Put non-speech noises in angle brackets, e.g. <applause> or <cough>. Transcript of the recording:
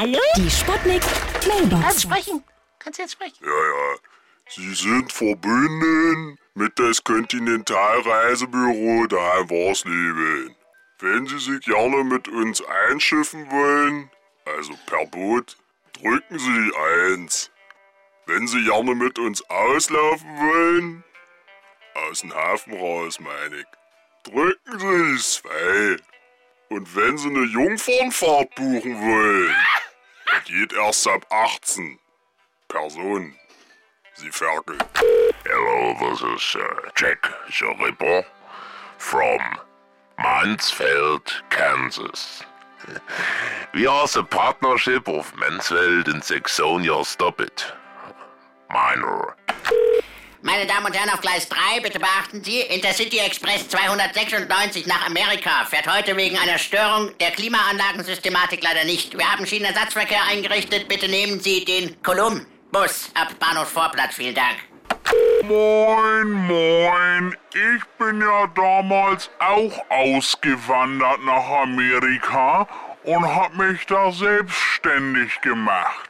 Hallo? Die Sputnik Mailbox. Kannst sprechen? Kannst jetzt sprechen? Ja, ja. Sie sind verbunden mit das Kontinentalreisebüro daheim Warsleben. Wenn Sie sich gerne mit uns einschiffen wollen, also per Boot, drücken Sie die 1. Wenn Sie gerne mit uns auslaufen wollen, aus dem Hafen raus, meine ich, drücken Sie die 2. Und wenn Sie eine Jungfernfahrt buchen wollen, die geht erst ab 18 Personen. Sie ferkel. Hello, this is uh, Jack the Ripper from Mansfeld, Kansas. <laughs> We are the partnership of Mansfeld and Saxonia Stop It. Minor. Meine Damen und Herren, auf Gleis 3, bitte beachten Sie, Intercity Express 296 nach Amerika fährt heute wegen einer Störung der Klimaanlagensystematik leider nicht. Wir haben Schienenersatzverkehr eingerichtet. Bitte nehmen Sie den Kolumn-Bus ab Bahnhof Vorplatz. Vielen Dank. Moin, moin. Ich bin ja damals auch ausgewandert nach Amerika und hab mich da selbstständig gemacht.